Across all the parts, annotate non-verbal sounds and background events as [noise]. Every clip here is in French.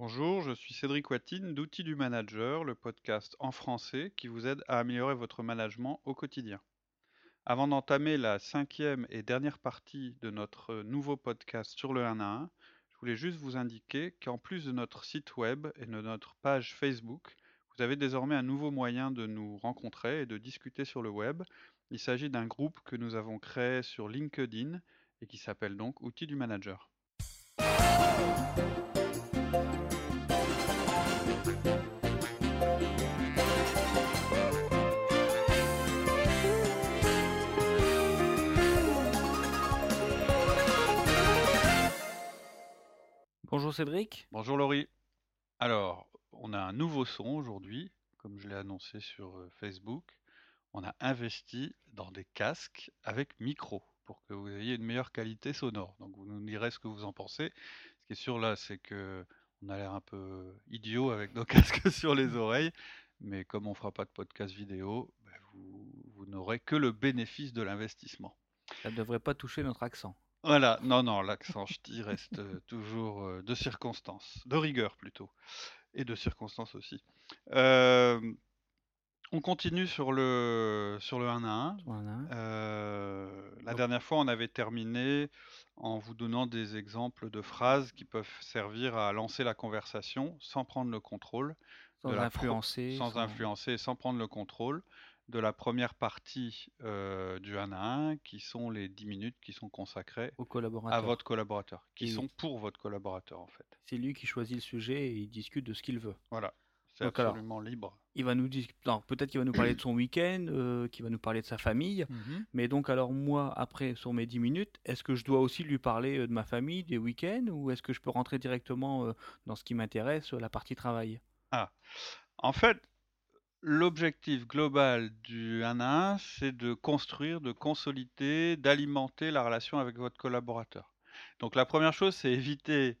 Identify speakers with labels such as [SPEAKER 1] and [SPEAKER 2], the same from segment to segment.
[SPEAKER 1] Bonjour, je suis Cédric Watine d'Outils du Manager, le podcast en français qui vous aide à améliorer votre management au quotidien. Avant d'entamer la cinquième et dernière partie de notre nouveau podcast sur le 1 à 1, je voulais juste vous indiquer qu'en plus de notre site web et de notre page Facebook, vous avez désormais un nouveau moyen de nous rencontrer et de discuter sur le web. Il s'agit d'un groupe que nous avons créé sur LinkedIn et qui s'appelle donc Outils du Manager.
[SPEAKER 2] Bonjour Cédric.
[SPEAKER 1] Bonjour Laurie. Alors, on a un nouveau son aujourd'hui, comme je l'ai annoncé sur euh, Facebook. On a investi dans des casques avec micro pour que vous ayez une meilleure qualité sonore. Donc vous nous direz ce que vous en pensez. Ce qui est sûr là, c'est que on a l'air un peu idiot avec nos [laughs] casques sur les oreilles, mais comme on fera pas de podcast vidéo, ben, vous, vous n'aurez que le bénéfice de l'investissement.
[SPEAKER 2] Ça ne devrait pas toucher notre accent.
[SPEAKER 1] Voilà, non, non, l'accent ch'ti reste euh, toujours euh, de circonstance, de rigueur plutôt, et de circonstance aussi. Euh, on continue sur le, sur le 1 à 1.
[SPEAKER 2] Voilà.
[SPEAKER 1] Euh, la dernière fois, on avait terminé en vous donnant des exemples de phrases qui peuvent servir à lancer la conversation sans prendre le contrôle,
[SPEAKER 2] Sans
[SPEAKER 1] de la pro-
[SPEAKER 2] influencer.
[SPEAKER 1] sans influencer sans prendre le contrôle de la première partie euh, du 1 à 1, qui sont les 10 minutes qui sont consacrées
[SPEAKER 2] Au
[SPEAKER 1] à
[SPEAKER 2] collaborateur.
[SPEAKER 1] votre collaborateur, qui
[SPEAKER 2] Et-
[SPEAKER 1] sont pour votre collaborateur en fait.
[SPEAKER 2] C'est lui qui choisit le sujet et il discute de ce qu'il veut.
[SPEAKER 1] Voilà, c'est
[SPEAKER 2] Donc alors-
[SPEAKER 1] absolument libre.
[SPEAKER 2] Il va nous dire, non, peut-être qu'il va nous parler de son week-end, euh, qu'il va nous parler de sa famille. Mais donc alors moi, après, sur mes 10 minutes, est-ce que je dois aussi lui parler euh, de ma famille, des week-ends, ou est-ce que je peux rentrer directement euh, dans ce qui m'intéresse, la partie travail?
[SPEAKER 1] Ah, en fait, l'objectif global du 1 à 1, c'est de construire, de consolider, d'alimenter la relation avec votre collaborateur. Donc la première chose, c'est éviter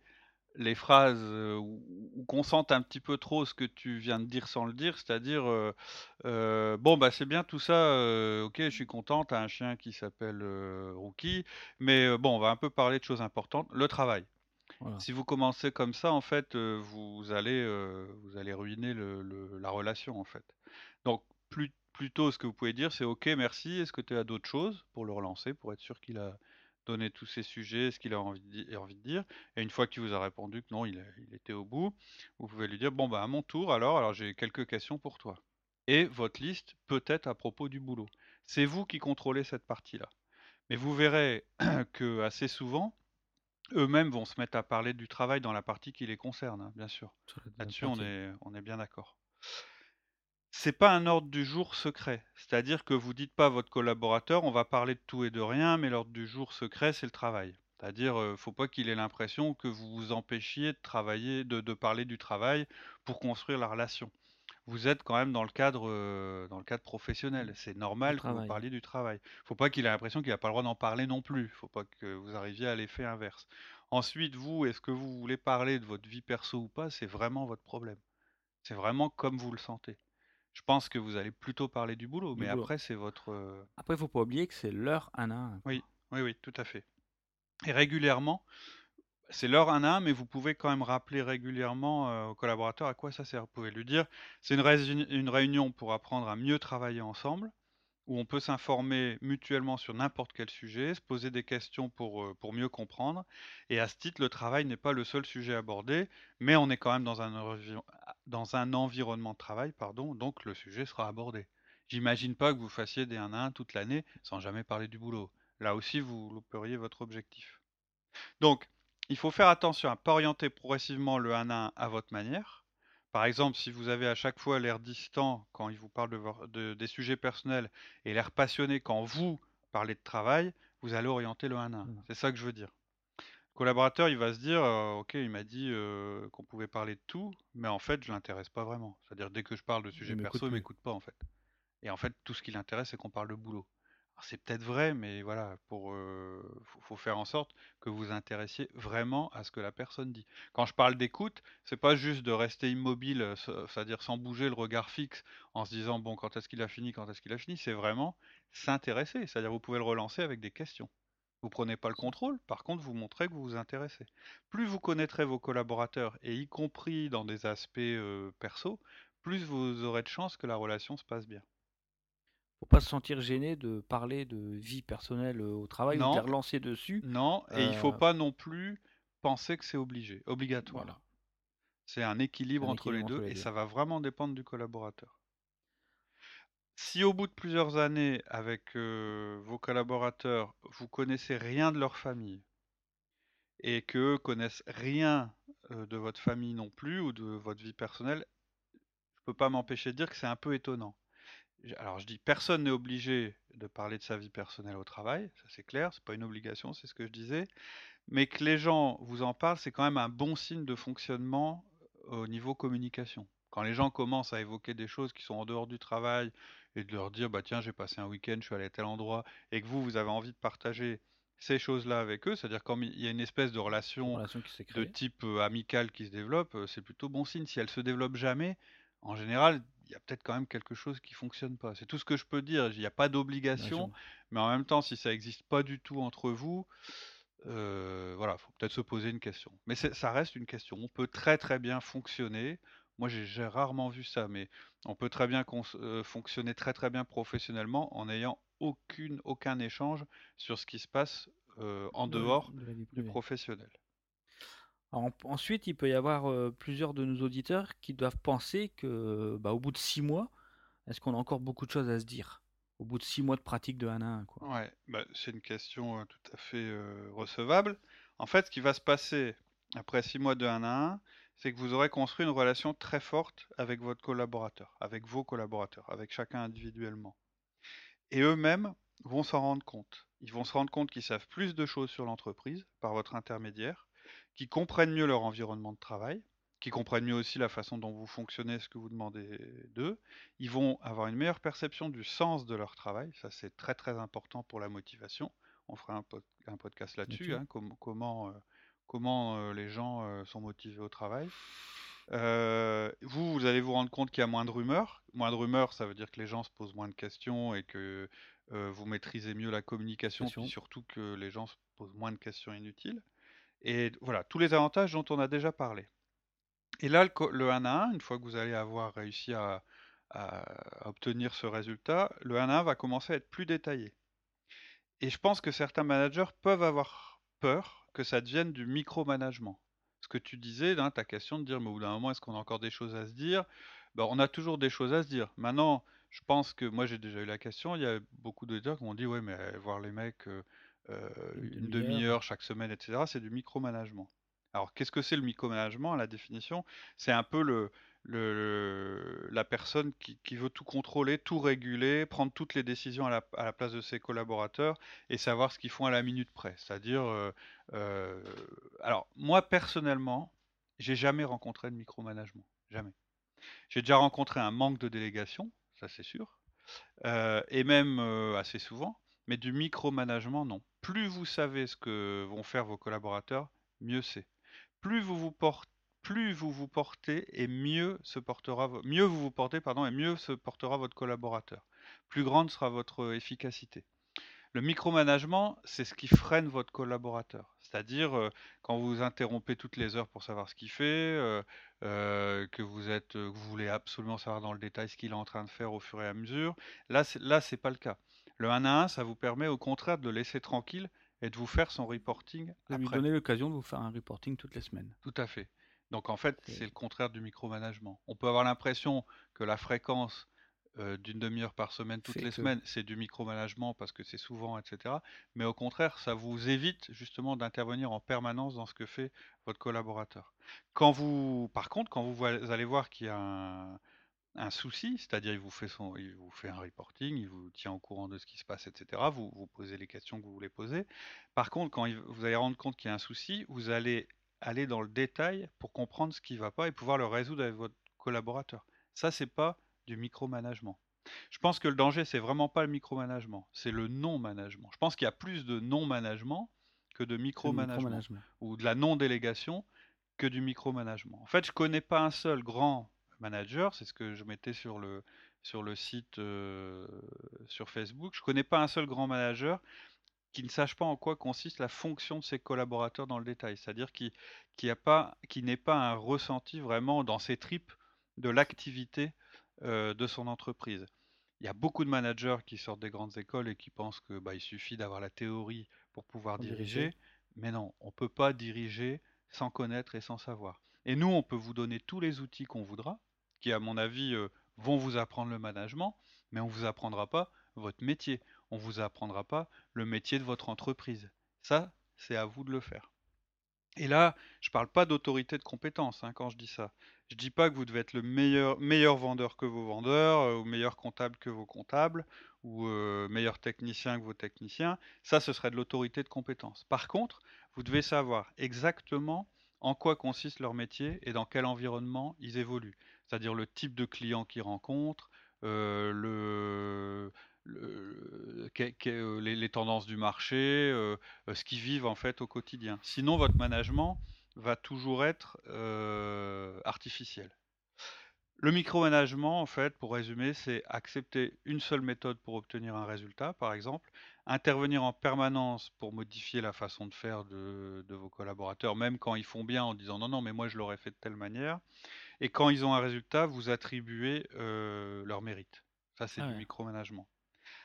[SPEAKER 1] les phrases euh, où, qu'on sente un petit peu trop ce que tu viens de dire sans le dire, c'est-à-dire euh, euh, bon bah c'est bien tout ça, ok je suis content, t'as un chien qui s'appelle Rookie, mais bon on va un peu parler de choses importantes, le travail. Si vous commencez comme ça, en fait, euh, vous allez, euh, vous allez ruiner la relation, en fait. Donc, plutôt, ce que vous pouvez dire, c'est OK, merci. Est-ce que tu as d'autres choses pour le relancer, pour être sûr qu'il a donné tous ses sujets, ce qu'il a envie de, envie de dire? Et une fois qu'il vous a répondu que non, il, était au bout, vous pouvez lui dire bon, bah, à mon tour, alors, alors j'ai quelques questions pour toi. Et votre liste peut être à propos du boulot. C'est vous qui contrôlez cette partie-là. Mais vous verrez [clears throat] que assez souvent, eux-mêmes vont se mettre à parler du travail dans la partie qui les concerne, hein, bien sûr. Là-dessus, on est, on est bien d'accord. C'est pas un ordre du jour secret. C'est-à-dire que vous dites pas à votre collaborateur, on va parler de tout et de rien, mais l'ordre du jour secret, c'est le travail. C'est-à-dire, euh, faut pas qu'il ait l'impression que vous vous empêchiez de travailler, de, de parler du travail pour construire la relation. Vous êtes quand même dans le cadre, euh, dans le cadre professionnel. C'est normal que vous parliez du travail. Faut pas qu'il ait l'impression qu'il n'a pas le droit d'en parler non plus. Faut pas que vous arriviez à l'effet inverse. Ensuite, vous, est-ce que vous voulez parler de votre vie perso ou pas? C'est vraiment votre problème. C'est vraiment comme vous le sentez. Je pense que vous allez plutôt parler du boulot,
[SPEAKER 2] Du
[SPEAKER 1] mais
[SPEAKER 2] boulot.
[SPEAKER 1] après, c'est votre. euh,
[SPEAKER 2] Après, il faut pas oublier que c'est leur 1 à 1.
[SPEAKER 1] Oui, oui, oui, tout à fait. Et régulièrement, c'est à un, mais vous pouvez quand même rappeler régulièrement euh, au collaborateur à quoi ça sert. Vous pouvez lui dire, c'est une, réuni- une réunion pour apprendre à mieux travailler ensemble, où on peut s'informer mutuellement sur n'importe quel sujet, se poser des questions pour, euh, pour mieux comprendre. Et à ce titre, le travail n'est pas le seul sujet abordé, mais on est quand même dans un, dans un environnement de travail, pardon, donc le sujet sera abordé. J'imagine pas que vous fassiez des 1 à 1 toute l'année sans jamais parler du boulot. Là aussi, vous louperiez votre objectif. Donc, il faut faire attention à ne pas orienter progressivement le 1 à 1 à votre manière. Par exemple, si vous avez à chaque fois l'air distant quand il vous parle de, vo- de- des sujets personnels et l'air passionné quand vous parlez de travail, vous allez orienter le 1 à 1.
[SPEAKER 2] Voilà.
[SPEAKER 1] C'est ça que je veux dire. Le collaborateur, il va se dire, euh, ok, il m'a dit euh, qu'on pouvait parler de tout, mais en fait, je l'intéresse pas vraiment. C'est-à-dire, dès que je parle de sujets perso, il
[SPEAKER 2] plus.
[SPEAKER 1] m'écoute pas, en fait. Et en fait, tout ce qui l'intéresse, c'est qu'on parle de boulot. C'est peut-être vrai, mais voilà, pour, faut, faire en sorte que vous intéressiez vraiment à ce que la personne dit. Quand je parle d'écoute, c'est pas juste de rester immobile, c'est-à-dire sans bouger, le regard fixe, en se disant bon, quand est-ce qu'il a fini, quand est-ce qu'il a fini. C'est vraiment s'intéresser. C'est-à-dire, vous pouvez le relancer avec des questions. Vous prenez pas le contrôle, par contre, vous montrez que vous vous intéressez. Plus vous connaîtrez vos collaborateurs, et y compris dans des aspects euh, perso, plus vous aurez de chances que la relation se passe bien.
[SPEAKER 2] Faut pas se sentir gêné de parler de vie personnelle euh, au travail ou de relancer dessus.
[SPEAKER 1] Non, et il faut euh, pas non plus penser que c'est obligé, obligatoire. C'est un équilibre, entre, les deux, et ça va vraiment dépendre du collaborateur. Si au bout de plusieurs années, avec vos collaborateurs, vous connaissez rien de leur famille et qu'eux connaissent rien de votre famille non plus ou de votre vie personnelle, je peux pas m'empêcher de dire que c'est un peu étonnant. Alors je dis personne n'est obligé de parler de sa vie personnelle au travail, ça c'est clair, c'est pas une obligation, c'est ce que je disais, mais que les gens vous en parlent, c'est quand même un bon signe de fonctionnement au niveau communication. Quand les gens commencent à évoquer des choses qui sont en dehors du travail et de leur dire bah tiens j'ai passé un week-end, je suis allé à tel endroit et que vous vous avez envie de partager ces choses-là avec eux, c'est-à-dire quand il y a une espèce de relation, de type euh, amical qui se développe, euh, c'est plutôt bon signe. Si elle se développe jamais, en général, y a peut-être quand même quelque chose qui fonctionne pas. C'est tout ce que je peux dire. Il n'y a pas d'obligation, mais en même temps, si ça n'existe pas du tout entre vous, euh, voilà, faut peut-être se poser une question. Mais ça reste une question. On peut très très bien fonctionner moi, j'ai rarement vu ça, mais on peut très bien euh, fonctionner très très bien professionnellement en n'ayant aucune, aucun échange sur ce qui se passe euh, en dehors du professionnel.
[SPEAKER 2] Ensuite, il peut y avoir euh, plusieurs de nos auditeurs qui doivent penser que, bah, au bout de six mois, est-ce qu'on a encore beaucoup de choses à se dire? Au bout de six mois de pratique de 1 à 1, quoi.
[SPEAKER 1] Ouais, bah, c'est une question tout à fait recevable. En fait, ce qui va se passer après six mois de 1 à 1, c'est que vous aurez construit une relation très forte avec votre collaborateur, avec vos collaborateurs, avec chacun individuellement. Et eux-mêmes vont s'en rendre compte. Ils vont se rendre compte qu'ils savent plus de choses sur l'entreprise par votre intermédiaire, qu'ils comprennent mieux leur environnement de travail, qu'ils comprennent mieux aussi la façon dont vous fonctionnez, ce que vous demandez d'eux. Ils vont avoir une meilleure perception du sens de leur travail. Ça, c'est très très important pour la motivation. On fera un, podcast là-dessus, hein, comment euh, comment euh, les gens euh, sont motivés au travail. Vous, vous allez vous rendre compte qu'il y a moins de rumeurs. Moins de rumeurs, ça veut dire que les gens se posent moins de questions et que vous maîtrisez mieux la communication, puis surtout que les gens se posent moins de questions inutiles. Et voilà, tous les avantages dont on a déjà parlé. Et là, le, 1 à 1, une fois que vous allez avoir réussi à, obtenir ce résultat, le 1 à 1 va commencer à être plus détaillé. Et je pense que certains managers peuvent avoir peur que ça devienne du micromanagement. Ce que tu disais, ta question de dire, mais au bout d'un moment, est-ce qu'on a encore des choses à se dire? Ben, On a toujours des choses à se dire. Maintenant, je pense que moi, j'ai déjà eu la question. Il y a beaucoup d'auditeurs qui m'ont dit, ouais, mais voir les mecs euh, une demi-heure chaque semaine, etc., c'est du micromanagement. Alors, qu'est-ce que c'est le micromanagement La définition, c'est un peu le, le, la personne qui, veut tout contrôler, tout réguler, prendre toutes les décisions à la, place de ses collaborateurs et savoir ce qu'ils font à la minute près. C'est-à-dire, euh, euh, alors moi personnellement, j'ai jamais rencontré de micromanagement, jamais. J'ai déjà rencontré un manque de délégation, ça c'est sûr, euh, et même assez souvent, mais du micromanagement non. Plus vous savez ce que vont faire vos collaborateurs, mieux c'est. Plus vous vous portez et mieux se portera mieux vous vous portez pardon et mieux se portera votre collaborateur. Plus grande sera votre efficacité. Le micromanagement, c'est ce qui freine votre collaborateur. C'est-à-dire euh, quand vous interrompez toutes les heures pour savoir ce qu'il fait, euh, euh, que vous êtes, vous voulez absolument savoir dans le détail ce qu'il est en train de faire au fur et à mesure. Là, là, c'est pas le cas. Le 1 à 1, ça vous permet au contraire de le laisser tranquille et de vous faire son reporting.
[SPEAKER 2] De lui donner l'occasion de vous faire un reporting toutes les semaines.
[SPEAKER 1] Tout à fait. Donc en fait, c'est le contraire du micromanagement. On peut avoir l'impression que la fréquence euh, d'une demi-heure par semaine, toutes les semaines, c'est du micromanagement parce que c'est souvent, etc. Mais au contraire, ça vous évite justement d'intervenir en permanence dans ce que fait votre collaborateur. Quand vous, par contre, quand vous allez voir qu'il y a un, souci, c'est-à-dire il vous fait son, il vous fait un reporting, il vous tient au courant de ce qui se passe, etc. Vous vous posez les questions que vous voulez poser. Par contre, quand vous allez rendre compte qu'il y a un souci, vous allez aller dans le détail pour comprendre ce qui ne va pas et pouvoir le résoudre avec votre collaborateur. Ça, c'est pas du micromanagement. Je pense que le danger, c'est vraiment pas le micromanagement, c'est le non-management. Je pense qu'il y a plus de non-management que de micromanagement, ou de la non-délégation que du micromanagement. En fait, je connais pas un seul grand manager, c'est ce que je mettais sur le, sur le site euh, sur Facebook, je connais pas un seul grand manager qui ne sache pas en quoi consiste la fonction de ses collaborateurs dans le détail, c'est-à-dire qui qui pas qui n'ait pas un ressenti vraiment dans ses tripes de l'activité euh, de son entreprise. Il y a beaucoup de managers qui sortent des grandes écoles et qui pensent que bah, il suffit d'avoir la théorie pour pouvoir diriger, mais non, on ne peut pas diriger sans connaître et sans savoir. Et nous, on peut vous donner tous les outils qu'on voudra, qui à mon avis euh, vont vous apprendre le management, mais on ne vous apprendra pas votre métier, on ne vous apprendra pas le métier de votre entreprise. Ça, c'est à vous de le faire. Et là, je ne parle pas d'autorité de compétence hein, quand je dis ça. Je dis pas que vous devez être le meilleur, meilleur vendeur que vos vendeurs, euh, ou meilleur comptable que vos comptables, ou euh, meilleur technicien que vos techniciens. Ça, ce serait de l'autorité de compétence. Par contre, vous devez savoir exactement en quoi consiste leur métier et dans quel environnement ils évoluent. C'est-à-dire le type de client qu'ils rencontrent, euh, le, euh, les, tendances du marché, euh, euh, ce qu'ils vivent en fait au quotidien. Sinon, votre management va toujours être artificiel. Le micromanagement, en fait, pour résumer, c'est accepter une seule méthode pour obtenir un résultat, par exemple, intervenir en permanence pour modifier la façon de faire de, vos collaborateurs, même quand ils font bien en disant non, non, mais moi je l'aurais fait de telle manière, et quand ils ont un résultat, vous attribuez leur mérite. Ça, c'est ah du micromanagement.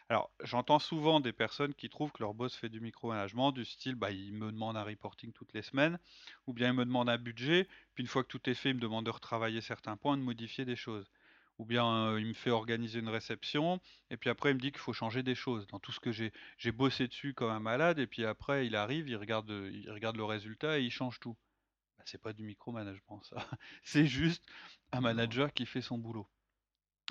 [SPEAKER 1] Alors, j'entends souvent des personnes qui trouvent que leur boss fait du micromanagement, du style, bah, il me demande un reporting toutes les semaines, ou bien il me demande un budget, puis une fois que tout est fait, il me demande de retravailler certains points, de modifier des choses. Ou bien euh, il me fait organiser une réception, et puis après il me dit qu'il faut changer des choses. Dans tout ce que j'ai, j'ai bossé dessus comme un malade, et puis après il arrive, il regarde, il regarde le résultat et il change tout. C'est pas du micromanagement, ça. [laughs] c'est juste un manager qui fait son boulot.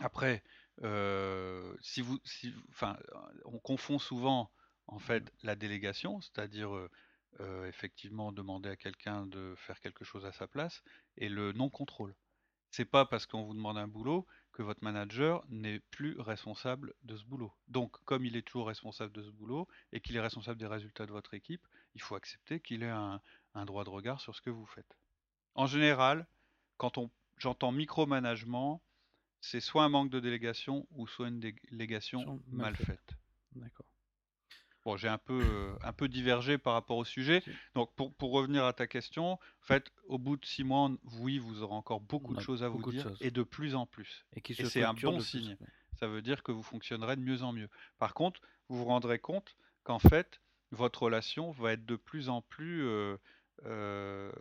[SPEAKER 1] Après, euh, si vous, si, enfin, on confond souvent en fait la délégation, c'est-à-dire euh, euh, effectivement demander à quelqu'un de faire quelque chose à sa place, et le non-contrôle. C'est pas parce qu'on vous demande un boulot que votre manager n'est plus responsable de ce boulot. Donc, comme il est toujours responsable de ce boulot et qu'il est responsable des résultats de votre équipe, il faut accepter qu'il ait un, un droit de regard sur ce que vous faites. En général, quand on j'entends micromanagement, c'est soit un manque de délégation ou soit une délégation mal, faite. D'accord. Bon, j'ai un peu, euh, un peu divergé par rapport au sujet. Donc, pour, pour, revenir à ta question, en fait, au bout de six mois, oui, vous aurez encore beaucoup de choses à vous dire et de plus en plus. Et, et c'est un bon signe. Ça veut dire que vous fonctionnerez de mieux en mieux. Par contre, vous vous rendrez compte qu'en fait, votre relation va être de plus en plus euh, euh,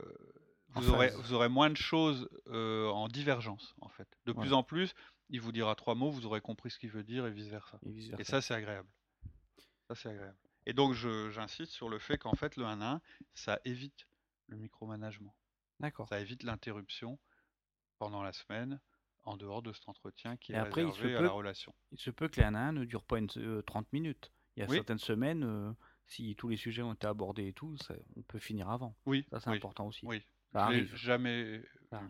[SPEAKER 1] vous aurez, vous aurez moins de choses euh, en divergence, en fait. De plus en plus, il vous dira trois mots, vous aurez compris ce qu'il veut dire et vice-versa. Et, ça, c'est agréable. Ça, c'est agréable. Et donc, j'insiste sur le fait qu'en fait, le 1 1, ça évite le micromanagement. D'accord. Ça évite l'interruption pendant la semaine, en dehors de cet entretien qui est après, réservé à la relation.
[SPEAKER 2] Il se peut que les 1 1 ne durent pas une, 30 euh, minutes. Il y a certaines semaines, euh, si tous les sujets ont été abordés et tout, ça, on peut finir avant.
[SPEAKER 1] Oui.
[SPEAKER 2] Ça, c'est important aussi.
[SPEAKER 1] Oui, ça arrive. jamais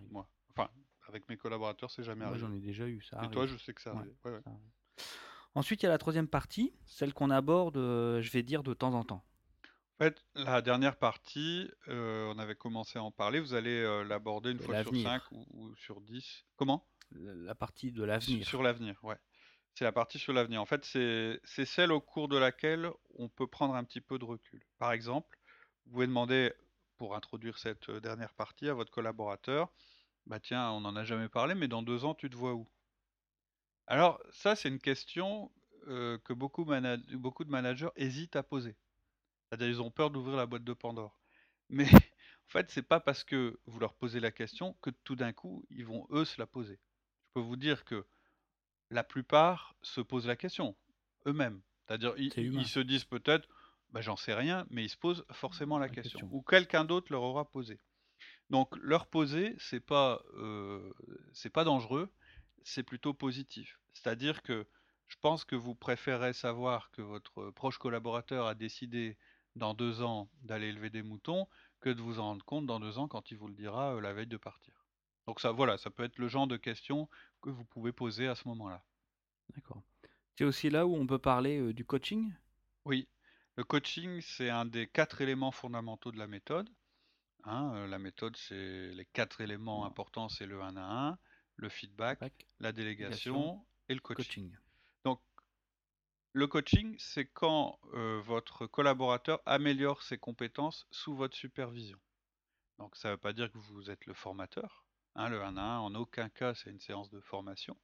[SPEAKER 1] moi. Enfin, avec mes collaborateurs, c'est jamais moi,
[SPEAKER 2] J'en ai déjà eu, ça.
[SPEAKER 1] Et toi, je sais que ça, arrive.
[SPEAKER 2] Ensuite, il y a la troisième partie, celle qu'on aborde, euh, je vais dire, de temps en temps.
[SPEAKER 1] En fait, la dernière partie, euh, on avait commencé à en parler. Vous allez euh, l'aborder une fois sur 5 ou, sur 10. Comment?
[SPEAKER 2] La partie de l'avenir.
[SPEAKER 1] Sur l'avenir, ouais. C'est la partie sur l'avenir. En fait, c'est celle au cours de laquelle on peut prendre un petit peu de recul. Par exemple, vous pouvez demander pour introduire cette euh, dernière partie à votre collaborateur, bah tiens, on n'en a jamais parlé, mais dans deux ans, tu te vois où? Alors ça, c'est une question euh, que beaucoup, de managers hésitent à poser. C'est-à-dire, ils ont peur d'ouvrir la boîte de Pandore. Mais [laughs] en fait, c'est pas parce que vous leur posez la question que tout d'un coup, ils vont eux se la poser. Je peux vous dire que la plupart se posent la question eux-mêmes. C'est-à-dire, ils, se disent peut-être, bah, j'en sais rien, mais ils se posent forcément la, question. Ou quelqu'un d'autre leur aura posé. Donc leur poser, c'est pas euh, c'est pas dangereux, c'est plutôt positif. C'est-à-dire que je pense que vous préférez savoir que votre proche collaborateur a décidé dans deux ans d'aller élever des moutons que de vous en rendre compte dans deux ans quand il vous le dira euh, la veille de partir. Donc ça, voilà, ça peut être le genre de questions que vous pouvez poser à ce moment-là.
[SPEAKER 2] D'accord. C'est aussi là où on peut parler euh, du coaching?
[SPEAKER 1] Oui, le coaching, c'est un des quatre éléments fondamentaux de la méthode. Hein, euh, la méthode, c'est les quatre éléments importants, c'est le 1 à 1, le feedback, la délégation et le coaching. Donc, Le coaching, c'est quand votre collaborateur améliore ses compétences sous votre supervision. Donc ça ne veut pas dire que vous êtes le formateur. Hein, le 1 à 1, en aucun cas, c'est une séance de formation.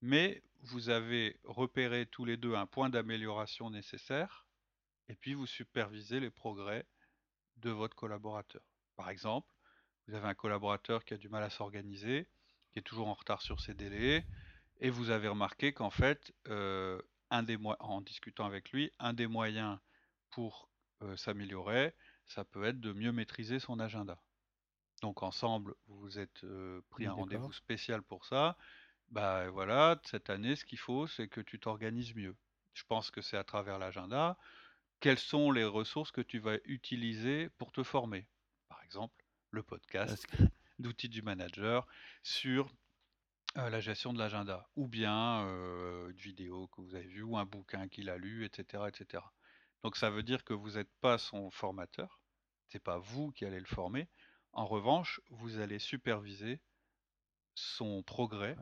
[SPEAKER 1] Mais vous avez repéré tous les deux un point d'amélioration nécessaire, et puis vous supervisez les progrès de votre collaborateur. Par exemple, vous avez un collaborateur qui a du mal à s'organiser, qui est toujours en retard sur ses délais, et vous avez remarqué qu'en fait, euh, en discutant avec lui, un des moyens pour euh, s'améliorer, ça peut être de mieux maîtriser son agenda. Donc ensemble, vous vous êtes euh, pris un rendez-vous spécial pour ça. Bah voilà, cette année, ce qu'il faut, c'est que tu t'organises mieux. Je pense que c'est à travers l'agenda. Quelles sont les ressources que tu vas utiliser pour te former? Par exemple, le podcast d'outils [laughs] du manager sur euh, la gestion de l'agenda, ou bien euh, une vidéo que vous avez vue, ou un bouquin qu'il a lu, etc., etc. Donc ça veut dire que vous n'êtes pas son formateur, c'est pas vous qui allez le former. En revanche, vous allez superviser son progrès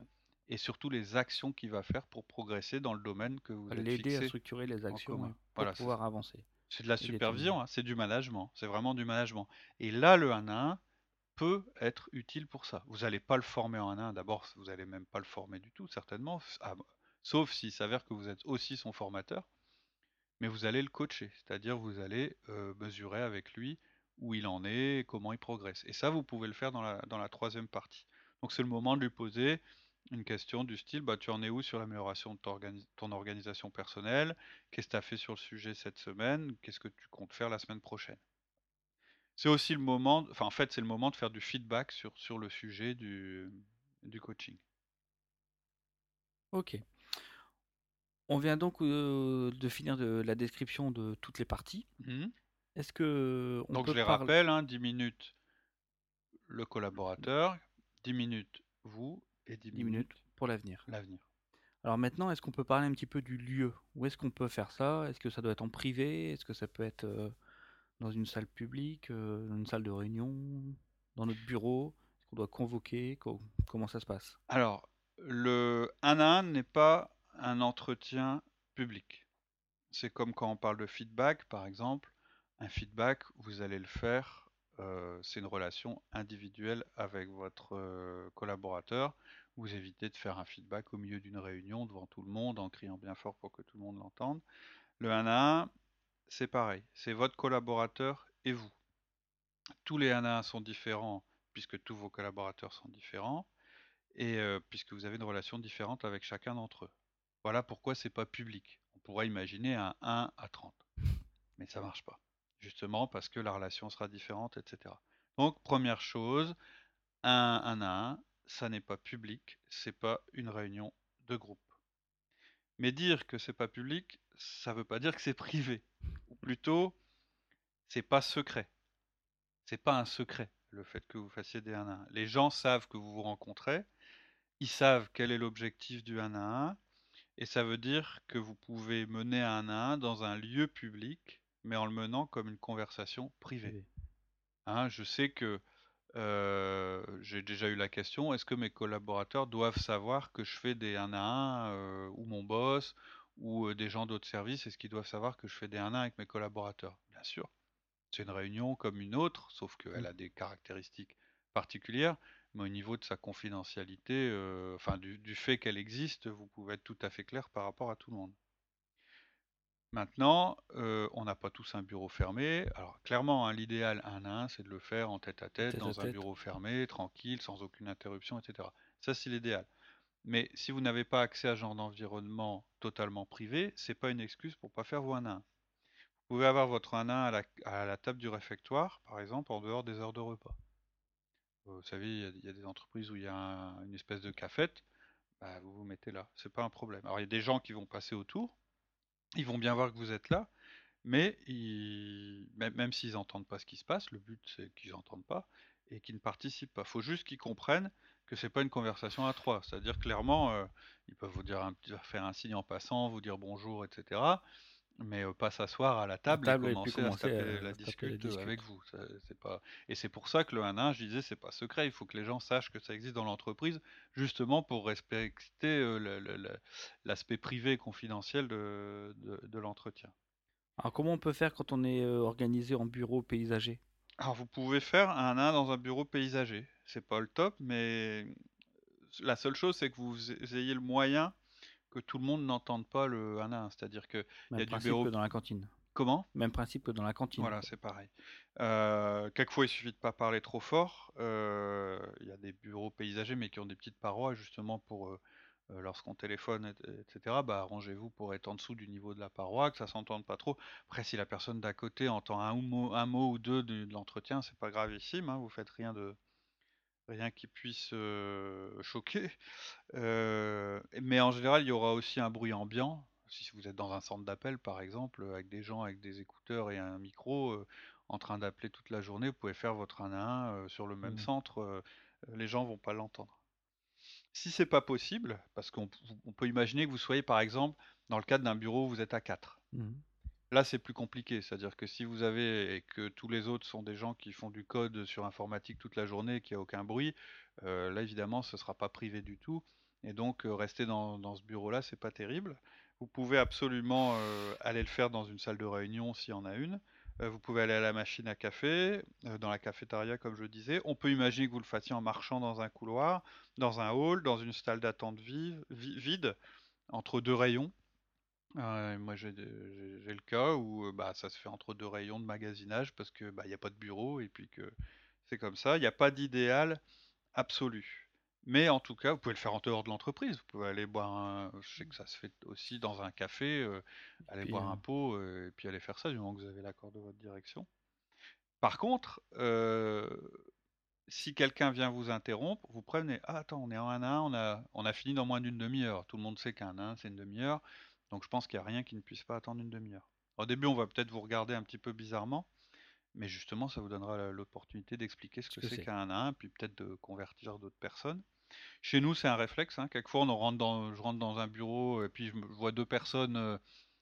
[SPEAKER 1] et surtout les actions qu'il va faire pour progresser dans le domaine que vous avez
[SPEAKER 2] L'aider à structurer les actions pour pouvoir avancer.
[SPEAKER 1] C'est de la supervision, hein, c'est du management, c'est vraiment du management. Et là, le 1 à 1 peut être utile pour ça. Vous n'allez pas le former en 1 à 1, d'abord, vous n'allez même pas le former du tout, certainement, ah, sauf s'il s'avère que vous êtes aussi son formateur, mais vous allez le coacher, c'est-à-dire vous allez euh, mesurer avec lui où il en est, comment il progresse. Et ça, vous pouvez le faire dans la, dans la troisième partie. Donc c'est le moment de lui poser une question du style, bah, tu en es où sur l'amélioration de ton, organisation personnelle? Qu'est-ce que tu as fait sur le sujet cette semaine? Qu'est-ce que tu comptes faire la semaine prochaine? C'est aussi le moment, enfin en fait c'est le moment de faire du feedback sur, sur le sujet du, du coaching.
[SPEAKER 2] Ok. On vient donc euh, de finir de la description de toutes les parties. Mmh. Est-ce que
[SPEAKER 1] Donc je les rappelle, hein, 10 minutes le collaborateur, 10 minutes vous et 10, minutes,
[SPEAKER 2] pour l'avenir.
[SPEAKER 1] L'avenir.
[SPEAKER 2] Alors maintenant, est-ce qu'on peut parler un petit peu du lieu? Où est-ce qu'on peut faire ça? Est-ce que ça doit être en privé? Est-ce que ça peut être euh, dans une salle publique, euh, dans une salle de réunion, dans notre bureau? Est-ce qu'on doit convoquer? Comment ça se passe?
[SPEAKER 1] Alors, le 1 à 1 n'est pas un entretien public. C'est comme quand on parle de feedback, par exemple. Un feedback, vous allez le faire euh, c'est une relation individuelle avec votre euh, collaborateur. Vous évitez de faire un feedback au milieu d'une réunion devant tout le monde en criant bien fort pour que tout le monde l'entende. Le 1 à 1, c'est pareil. C'est votre collaborateur et vous. Tous les 1 à 1 sont différents puisque tous vos collaborateurs sont différents et euh, puisque vous avez une relation différente avec chacun d'entre eux. Voilà pourquoi c'est pas public. On pourrait imaginer un 1 à 30. Mais ça marche pas justement parce que la relation sera différente, etc. Donc, première chose, un 1 à 1, ça n'est pas public, c'est pas une réunion de groupe. Mais dire que c'est pas public, ça veut pas dire que c'est privé. Ou plutôt, c'est pas secret. C'est pas un secret, le fait que vous fassiez des 1 à 1. Les gens savent que vous vous rencontrez, ils savent quel est l'objectif du 1 à 1, et ça veut dire que vous pouvez mener un à 1 dans un lieu public mais en le menant comme une conversation privée. Hein, je sais que euh, j'ai déjà eu la question, est-ce que mes collaborateurs doivent savoir que je fais des 1 à 1 euh, ou mon boss ou euh, des gens d'autres services, est-ce qu'ils doivent savoir que je fais des 1 à 1 avec mes collaborateurs? Bien sûr. C'est une réunion comme une autre, sauf qu'elle mmh. a des caractéristiques particulières, mais au niveau de sa confidentialité, enfin du, du fait qu'elle existe, vous pouvez être tout à fait clair par rapport à tout le monde. Maintenant, euh, on n'a pas tous un bureau fermé. Alors clairement, hein, l'idéal un à un, c'est de le faire en tête à tête, dans un bureau fermé, tranquille, sans aucune interruption, etc. Ça, c'est l'idéal. Mais si vous n'avez pas accès à ce genre d'environnement totalement privé, c'est pas une excuse pour pas faire vos 1 à 1. Vous pouvez avoir votre 1 à 1 à la, table du réfectoire, par exemple, en dehors des heures de repas. Vous savez, il y, a des entreprises où il y a une espèce de cafette, bah, vous vous mettez là, c'est pas un problème. Alors il y a des gens qui vont passer autour, ils vont bien voir que vous êtes là, mais même, s'ils n'entendent pas ce qui se passe, le but c'est qu'ils n'entendent pas et qu'ils ne participent pas. Il faut juste qu'ils comprennent que c'est pas une conversation à trois. C'est-à-dire clairement, euh, ils peuvent vous dire faire un signe en passant, vous dire bonjour, etc. mais pas s'asseoir à la table, et commencer à taper la discute, avec vous. c'est pas et c'est pour ça que le 1 1, je disais, c'est pas secret. Il faut que les gens sachent que ça existe dans l'entreprise, justement pour respecter, l'aspect privé et confidentiel de de l'entretien.
[SPEAKER 2] Alors comment on peut faire quand on est, organisé en bureau paysager?
[SPEAKER 1] Alors vous pouvez faire un 1 dans un bureau paysager. C'est pas le top, mais la seule chose, c'est que vous ayez le moyen que tout le monde n'entende pas le 1 à 1. C'est-à-dire qu'il y a
[SPEAKER 2] du bureau. que dans la cantine.
[SPEAKER 1] Comment?
[SPEAKER 2] Même principe que dans la cantine.
[SPEAKER 1] Voilà, c'est pareil. Euh, quelquefois, il suffit de pas parler trop fort. Euh, il y a des bureaux paysagers, mais qui ont des petites parois, justement, pour euh, lorsqu'on téléphone, etc. Bah, arrangez-vous pour être en dessous du niveau de la paroi, que ça s'entende pas trop. Après, si la personne d'à côté entend un mot, un mot ou deux de, l'entretien, c'est pas gravissime. Hein, vous faites rien de, rien qui puisse choquer. mais en général, il y aura aussi un bruit ambiant. Si vous êtes dans un centre d'appel, par exemple, avec des gens avec des écouteurs et un micro en train d'appeler toute la journée, vous pouvez faire votre 1 à 1 sur le même mmh. centre. les gens vont pas l'entendre. Si c'est pas possible, parce qu'on peut imaginer que vous soyez, par exemple, dans le cadre d'un bureau où vous êtes à 4. Là, c'est plus compliqué. C'est-à-dire que si vous avez et que tous les autres sont des gens qui font du code sur informatique toute la journée et qu'il n'y a aucun bruit, euh, là, évidemment, ce ne sera pas privé du tout. Et donc, euh, rester dans, ce bureau-là, c'est pas terrible. Vous pouvez absolument euh, aller le faire dans une salle de réunion s'il y en a une. vous pouvez aller à la machine à café, dans la cafétéria, comme je disais. On peut imaginer que vous le fassiez en marchant dans un couloir, dans un hall, dans une salle d'attente vide, entre deux rayons moi j'ai le cas où bah, ça se fait entre deux rayons de magasinage parce que bah, il n'y a pas de bureau et puis que c'est comme ça. Il n'y a pas d'idéal absolu. Mais en tout cas, vous pouvez le faire en dehors de l'entreprise. Vous pouvez aller boire un. Je sais que ça se fait aussi dans un café, aller boire un pot et puis aller faire ça du moment que vous avez l'accord de votre direction. Par contre, si quelqu'un vient vous interrompre, vous prenez Ah, attends, on est en 1 1, on a, on a fini dans moins d'une demi-heure. Tout le monde sait qu'un 1 c'est une demi-heure. Donc je pense qu'il n'y a rien qui ne puisse pas attendre une demi-heure. Au début, on va peut-être vous regarder un petit peu bizarrement, mais justement, ça vous donnera l'opportunité d'expliquer ce que, c'est qu'un 1 puis peut-être de convertir d'autres personnes. Chez nous, c'est un réflexe. Hein. Quelquefois, on rentre dans, je rentre dans un bureau et puis je vois deux personnes euh,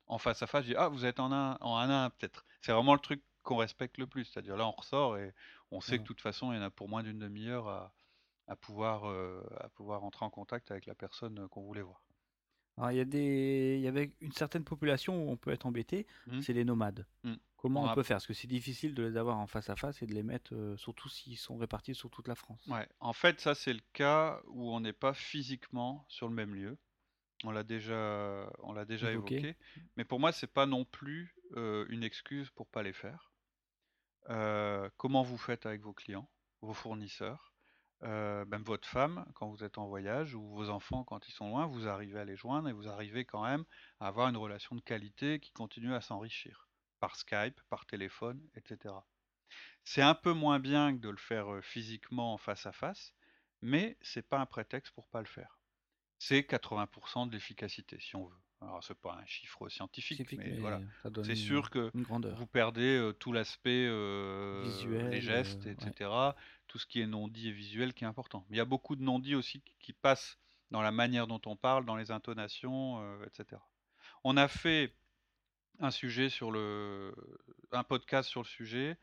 [SPEAKER 1] en face à face. Je dis Ah, vous êtes en 1 en 1 peut-être. C'est vraiment le truc qu'on respecte le plus. C'est-à-dire là, on ressort et on sait que de toute façon, il y en a pour moins d'une demi-heure à, pouvoir, euh, à pouvoir entrer en contact avec la personne euh, qu'on voulait voir.
[SPEAKER 2] Alors, il y a des, il y avait une certaine population où on peut être embêté, mmh. c'est les nomades. Mmh. Comment on, peut faire? Parce que c'est difficile de les avoir en face à face et de les mettre, euh, surtout s'ils sont répartis sur toute la France.
[SPEAKER 1] Ouais. En fait, ça c'est le cas où on n'est pas physiquement sur le même lieu. On l'a déjà, on l'a déjà évoqué. Mais pour moi, c'est pas non plus euh, une excuse pour pas les faire. Euh, comment vous faites avec vos clients, vos fournisseurs? Euh, même votre femme, quand vous êtes en voyage, ou vos enfants quand ils sont loin, vous arrivez à les joindre et vous arrivez quand même à avoir une relation de qualité qui continue à s'enrichir, par Skype, par téléphone, etc. C'est un peu moins bien que de le faire euh, physiquement en face à face, mais c'est pas un prétexte pour pas le faire. C'est 80% de l'efficacité, si on veut. Alors, c'est pas un chiffre scientifique, mais, voilà. C'est sûr que vous perdez euh, tout l'aspect visuel, les gestes, etc tout ce qui est non-dit et visuel qui est important. Mais il y a beaucoup de non-dit aussi qui passent dans la manière dont on parle, dans les intonations, euh, etc. On a fait un sujet sur le, un podcast sur le sujet.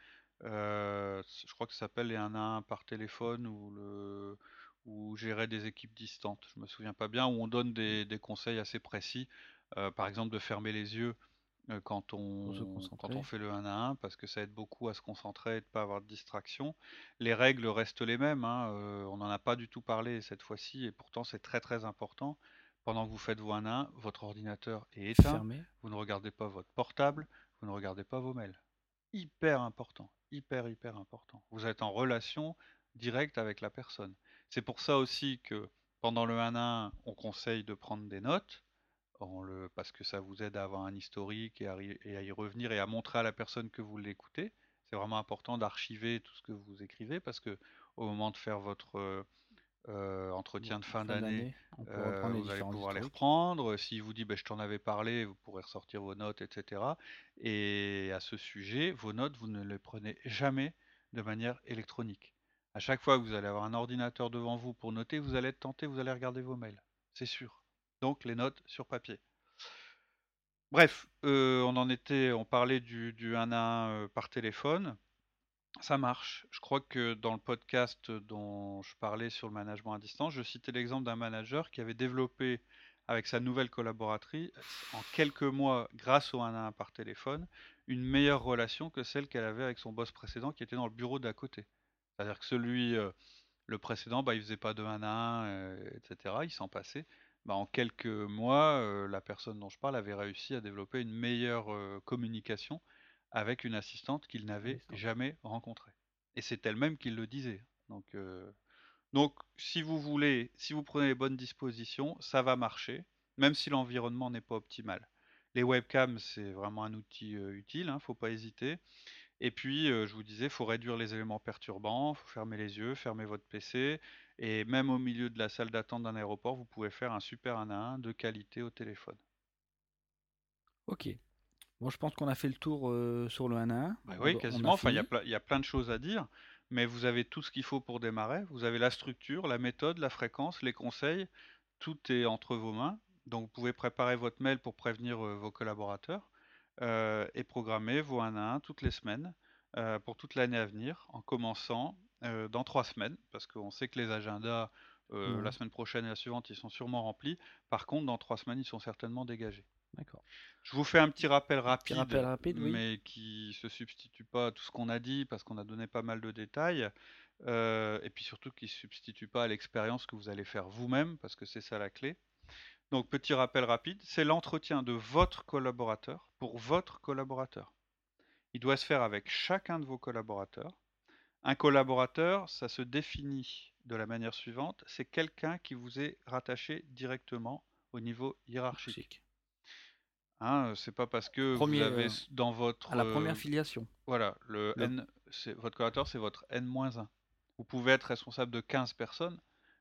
[SPEAKER 1] Euh, je crois que ça s'appelle les 1 à 1 par téléphone ou le ou gérer des équipes distantes. Je me souviens pas bien où on donne des, conseils assez précis. Euh, par exemple de fermer les yeux quand on, quand on fait le 1 à 1 parce que ça aide beaucoup à se concentrer et de ne pas avoir de distraction. Les règles restent les mêmes, hein, on n'en a pas du tout parlé cette fois-ci et pourtant c'est très très important. Pendant que vous faites vos 1 à 1, votre ordinateur est éteint, vous ne regardez pas votre portable, vous ne regardez pas vos mails. Hyper important, hyper hyper important. Vous êtes en relation directe avec la personne. C'est pour ça aussi que pendant le 1 à 1, on conseille de prendre des notes le, parce que ça vous aide à avoir un historique et à, y revenir et à montrer à la personne que vous l'écoutez. C'est vraiment important d'archiver tout ce que vous écrivez parce que au moment de faire votre euh, euh, entretien de fin, d'année, euh, vous allez pouvoir les reprendre. S'il vous dit ben, je t'en avais parlé, vous pourrez ressortir vos notes, etc. Et à ce sujet, vos notes, vous ne les prenez jamais de manière électronique. À chaque fois que vous allez avoir un ordinateur devant vous pour noter, vous allez être tenté, vous allez regarder vos mails. C'est sûr donc les notes sur papier. Bref, on en était, on parlait du, du 1 à 1 par téléphone. Ça marche. Je crois que dans le podcast dont je parlais sur le management à distance, je citais l'exemple d'un manager qui avait développé avec sa nouvelle collaboratrice en quelques mois, grâce au 1 à 1 par téléphone, une meilleure relation que celle qu'elle avait avec son boss précédent qui était dans le bureau d'à côté. C'est-à-dire que celui, euh, le précédent, bah, il faisait pas de 1 à 1, euh, etc. Il s'en passait. Bah, en quelques mois, euh, la personne dont je parle avait réussi à développer une meilleure communication avec une assistante qu'il n'avait jamais rencontrée. Et c'est elle-même qui le disait. Donc, donc, si vous voulez, si vous prenez les bonnes dispositions, ça va marcher, même si l'environnement n'est pas optimal. Les webcams, c'est vraiment un outil utile, ne hein, faut pas hésiter. Et puis, je vous disais, il faut réduire les éléments perturbants, il faut fermer les yeux, fermer votre PC. Et même au milieu de la salle d'attente d'un aéroport, vous pouvez faire un super 1 à 1 de qualité au téléphone.
[SPEAKER 2] Ok. Bon, je pense qu'on a fait le tour sur le 1 à 1.
[SPEAKER 1] Bah oui, quasiment. Enfin, il y, y, a plein de choses à dire mais vous avez tout ce qu'il faut pour démarrer. Vous avez la structure, la méthode, la fréquence, les conseils. Tout est entre vos mains. Donc vous pouvez préparer votre mail pour prévenir euh, vos collaborateurs euh, et programmer vos 1 à 1 toutes les semaines euh, pour toute l'année à venir, en commençant dans trois semaines, parce qu'on sait que les agendas la semaine prochaine et la suivante, ils sont sûrement remplis. Par contre, dans trois semaines, ils sont certainement dégagés.
[SPEAKER 2] D'accord.
[SPEAKER 1] Je vous fais un petit rappel rapide, mais qui se substitue pas à tout ce qu'on a dit parce qu'on a donné pas mal de détails. Euh, et puis surtout qui ne substitue pas à l'expérience que vous allez faire vous-même parce que c'est ça la clé. Donc petit rappel rapide, c'est l'entretien de votre collaborateur pour votre collaborateur. Il doit se faire avec chacun de vos collaborateurs. Un collaborateur, ça se définit de la manière suivante, c'est quelqu'un qui vous est rattaché directement au niveau hiérarchique. Hein, c'est pas parce que vous avez euh, dans votre
[SPEAKER 2] à la première filiation.
[SPEAKER 1] Voilà, le, N, c'est votre collaborateur, c'est votre N-1. Vous pouvez être responsable de 15 personnes,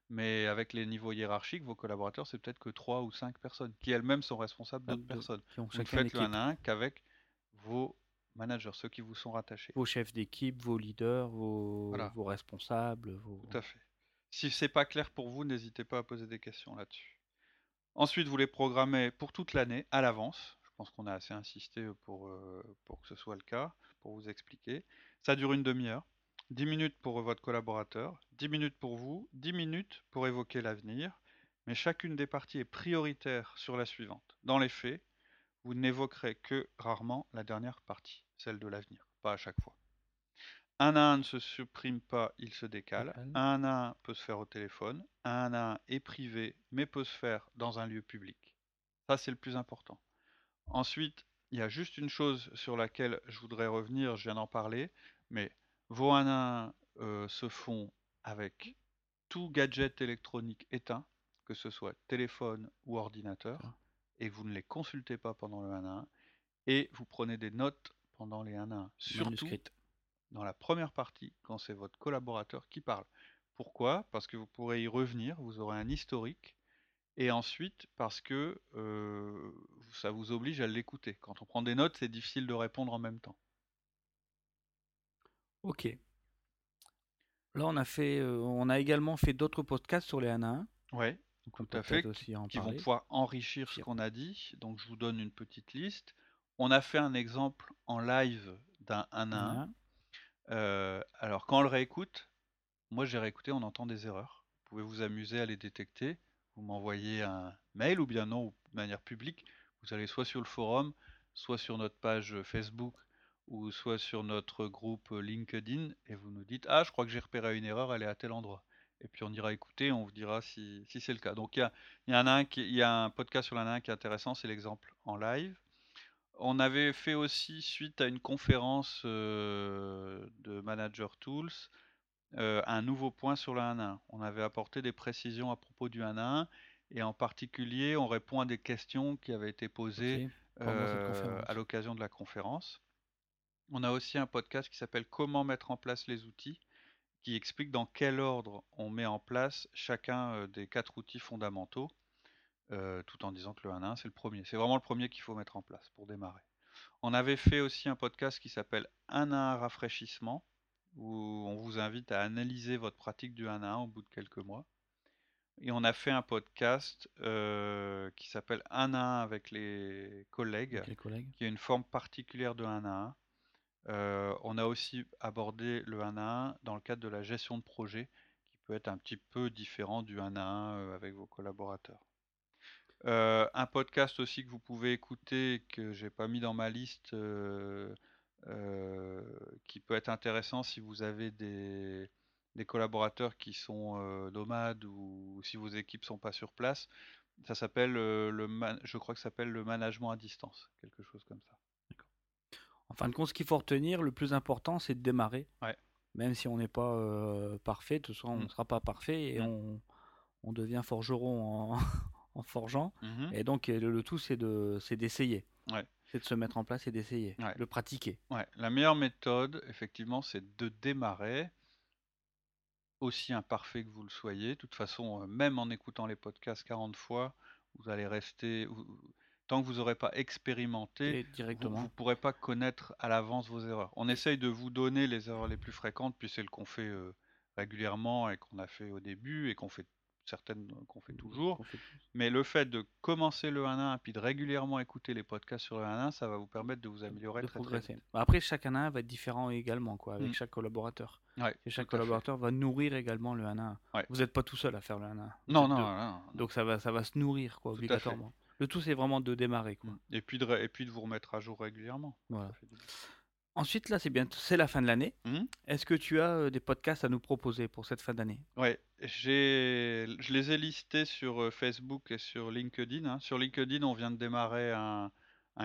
[SPEAKER 1] mais avec les niveaux hiérarchiques, vos collaborateurs, c'est peut-être que 3 ou 5 personnes qui elles-mêmes sont responsables d'autres personnes. Vous faites le 1 à 1 qu'avec vos managers, ceux qui vous sont rattachés.
[SPEAKER 2] Vos chefs d'équipe, vos leaders, vos, vos responsables. Vos...
[SPEAKER 1] Tout à fait. Si c'est pas clair pour vous, n'hésitez pas à poser des questions là-dessus. Ensuite, vous les programmez pour toute l'année à l'avance. Je pense qu'on a assez insisté pour, euh, pour que ce soit le cas, pour vous expliquer. Ça dure une demi-heure. 10 minutes pour votre collaborateur, 10 minutes pour vous, 10 minutes pour évoquer l'avenir, mais chacune des parties est prioritaire sur la suivante. Dans les faits, vous n'évoquerez que rarement la dernière partie, celle de l'avenir, pas à chaque fois. Un à un ne se supprime pas, il se décale. Un à un peut se faire au téléphone. Un à un est privé, mais peut se faire dans un lieu public. Ça, c'est le plus important. Ensuite, il y a juste une chose sur laquelle je voudrais revenir, je viens d'en parler, mais vos 1 à 1 euh, se font avec tout gadget électronique éteint, que ce soit téléphone ou ordinateur, et vous ne les consultez pas pendant le 1 à 1, et vous prenez des notes pendant les 1 à 1. Surtout, dans la première partie quand c'est votre collaborateur qui parle. Pourquoi? Parce que vous pourrez y revenir, vous aurez un historique, et ensuite parce que euh, ça vous oblige à l'écouter. Quand on prend des notes, c'est difficile de répondre en même temps.
[SPEAKER 2] Ok. Là, on a fait, euh, on a également fait d'autres podcasts sur les 1 à 1.
[SPEAKER 1] Oui, tout à fait, qui vont pouvoir enrichir ce qu'on a dit. Donc, je vous donne une petite liste. On a fait un exemple en live d'un 1 à 1. Euh, alors, quand on le réécoute, moi j'ai réécouté, on entend des erreurs. Vous pouvez vous amuser à les détecter. Vous m'envoyez un mail ou bien non, de manière publique. Vous allez soit sur le forum, soit sur notre page Facebook ou soit sur notre groupe LinkedIn et vous nous dites Ah, je crois que j'ai repéré une erreur, elle est à tel endroit. Et puis on ira écouter, on vous dira si, c'est le cas. Donc il y a, un, y a un podcast sur l'un qui est intéressant, c'est l'exemple en live. On avait fait aussi, suite à une conférence euh, de Manager Tools, euh, un nouveau point sur le 1 1. On avait apporté des précisions à propos du 1 1 et en particulier, on répond à des questions qui avaient été posées euh, à l'occasion de la conférence. On a aussi un podcast qui s'appelle Comment mettre en place les outils, qui explique dans quel ordre on met en place chacun des quatre outils fondamentaux. Euh, tout en disant que le 1 1, c'est le premier. C'est vraiment le premier qu'il faut mettre en place pour démarrer. On avait fait aussi un podcast qui s'appelle 1 1 rafraîchissement, où on vous invite à analyser votre pratique du 1 1 au bout de quelques mois. Et on a fait un podcast qui s'appelle Un à un avec les collègues,
[SPEAKER 2] les collègues.
[SPEAKER 1] qui est une forme particulière de un à un. on a aussi abordé le 1 à 1 dans le cadre de la gestion de projet, qui peut être un petit peu différent du 1 à 1 avec vos collaborateurs. Euh, un podcast aussi que vous pouvez écouter, que j'ai pas mis dans ma liste, euh, qui peut être intéressant si vous avez des, collaborateurs qui sont nomades ou si vos équipes sont pas sur place. Ça s'appelle le, je crois que ça s'appelle le management à distance, quelque chose comme ça.
[SPEAKER 2] En fin de compte, ce qu'il faut retenir, le plus important, c'est de démarrer. Même si on n'est pas parfait, de toute façon, on ne mmh. sera pas parfait et mmh. on, on devient forgeron en, [laughs] en forgeant. Mhm. Et donc, le, tout, c'est de, c'est d'essayer. C'est de se mettre en place et d'essayer, de pratiquer.
[SPEAKER 1] Ouais. La meilleure méthode, effectivement, c'est de démarrer, aussi imparfait que vous le soyez. De toute façon, euh, même en écoutant les podcasts 40 fois, vous allez rester. tant que vous n'aurez pas expérimenté,
[SPEAKER 2] directement.
[SPEAKER 1] vous ne pourrez pas connaître à l'avance vos erreurs. On essaye de vous donner les erreurs les plus fréquentes, puis celles qu'on fait euh, régulièrement et qu'on a fait au début et qu'on fait certaines qu'on fait toujours. Mais le fait de commencer le 1 1 puis de régulièrement écouter les podcasts sur le 1 1, ça va vous permettre de vous améliorer très, très
[SPEAKER 2] bah, Après, chaque 1 1 va être différent également, quoi, avec mm. chaque collaborateur. et chaque collaborateur va nourrir également le 1 1. Vous n'êtes pas tout seul à faire le 1 1.
[SPEAKER 1] Non, non, non,
[SPEAKER 2] Donc ça va, ça va se nourrir, quoi, obligatoirement. Le tout, c'est vraiment de démarrer. Quoi. Mm.
[SPEAKER 1] Et, puis de, et puis de vous remettre à jour régulièrement.
[SPEAKER 2] Voilà. Ensuite, là, c'est bien, c'est la fin de l'année. Mmh. Est-ce que tu as euh, des podcasts à nous proposer pour cette fin d'année?
[SPEAKER 1] Ouais, j'ai, je les ai listés sur euh, Facebook et sur LinkedIn. Hein. Sur LinkedIn, on vient de démarrer un,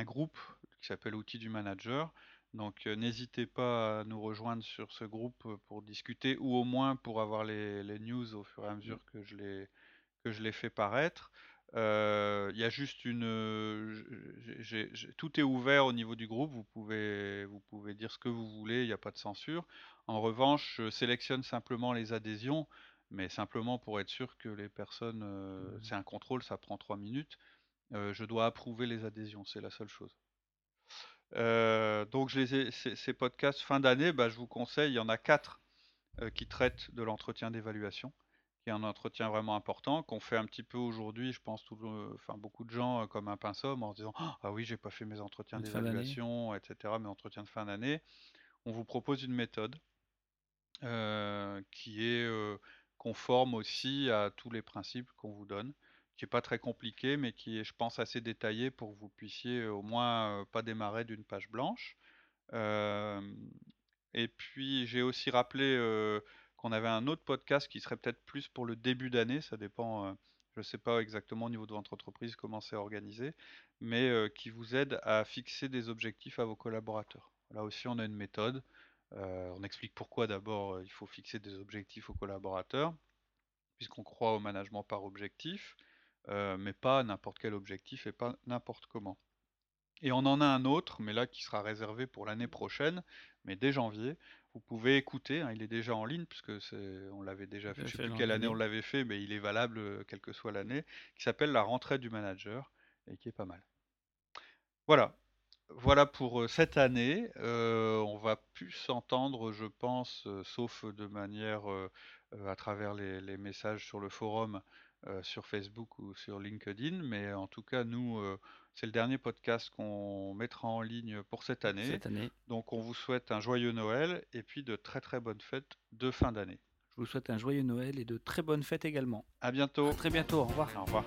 [SPEAKER 1] groupe qui s'appelle Outils du Manager. Donc, euh, n'hésitez pas à nous rejoindre sur ce groupe pour discuter ou au moins pour avoir les, les news au fur et à mesure mmh. que je les, que je les fais paraître. Euh, il y a juste une. tout est ouvert au niveau du groupe. Vous pouvez, vous pouvez dire ce que vous voulez. Il n'y a pas de censure. En revanche, je sélectionne simplement les adhésions, mais simplement pour être sûr que les personnes. Euh, mmh. c'est un contrôle, ça prend trois minutes. Euh, je dois approuver les adhésions, c'est la seule chose. donc, je ces, podcasts fin d'année, bah, je vous conseille. Il y en a quatre qui traitent de l'entretien d'évaluation qui est un entretien vraiment important, qu'on fait un petit peu aujourd'hui, je pense, tout enfin, beaucoup de gens euh, comme un pinceau en se disant Ah oui, j'ai pas fait mes entretiens d'évaluation, etc., mes entretiens de fin d'année. On vous propose une méthode euh, qui est euh, conforme aussi à tous les principes qu'on vous donne, qui n'est pas très compliqué, mais qui est, je pense, assez détaillé pour que vous puissiez au moins pas démarrer d'une page blanche. et puis, j'ai aussi rappelé on avait un autre podcast qui serait peut-être plus pour le début d'année, ça dépend, euh, je ne sais pas exactement au niveau de votre entreprise comment c'est organisé, mais euh, qui vous aide à fixer des objectifs à vos collaborateurs. Là aussi, on a une méthode. Euh, on explique pourquoi d'abord il faut fixer des objectifs aux collaborateurs, puisqu'on croit au management par objectif, mais pas n'importe quel objectif et pas n'importe comment. Et on en a un autre, mais là qui sera réservé pour l'année prochaine, mais dès janvier, vous pouvez écouter, hein, il est déjà en ligne, puisque on l'avait déjà fait, je ne sais plus quelle année on l'avait fait, mais il est valable euh, quelle que soit l'année, qui s'appelle La rentrée du manager, et qui est pas mal. Voilà, voilà pour euh, cette année. Euh, on va plus s'entendre, je pense, sauf de manière à travers les, messages sur le forum, sur Facebook ou sur LinkedIn. Mais en tout cas, nous, c'est le dernier podcast qu'on mettra en ligne pour cette année.
[SPEAKER 2] Cette année.
[SPEAKER 1] Donc on vous souhaite un joyeux Noël et puis de très très bonnes fêtes de fin d'année.
[SPEAKER 2] Je vous souhaite un joyeux Noël et de très bonnes fêtes également.
[SPEAKER 1] À bientôt.
[SPEAKER 2] très bientôt. Au revoir.
[SPEAKER 1] Au revoir.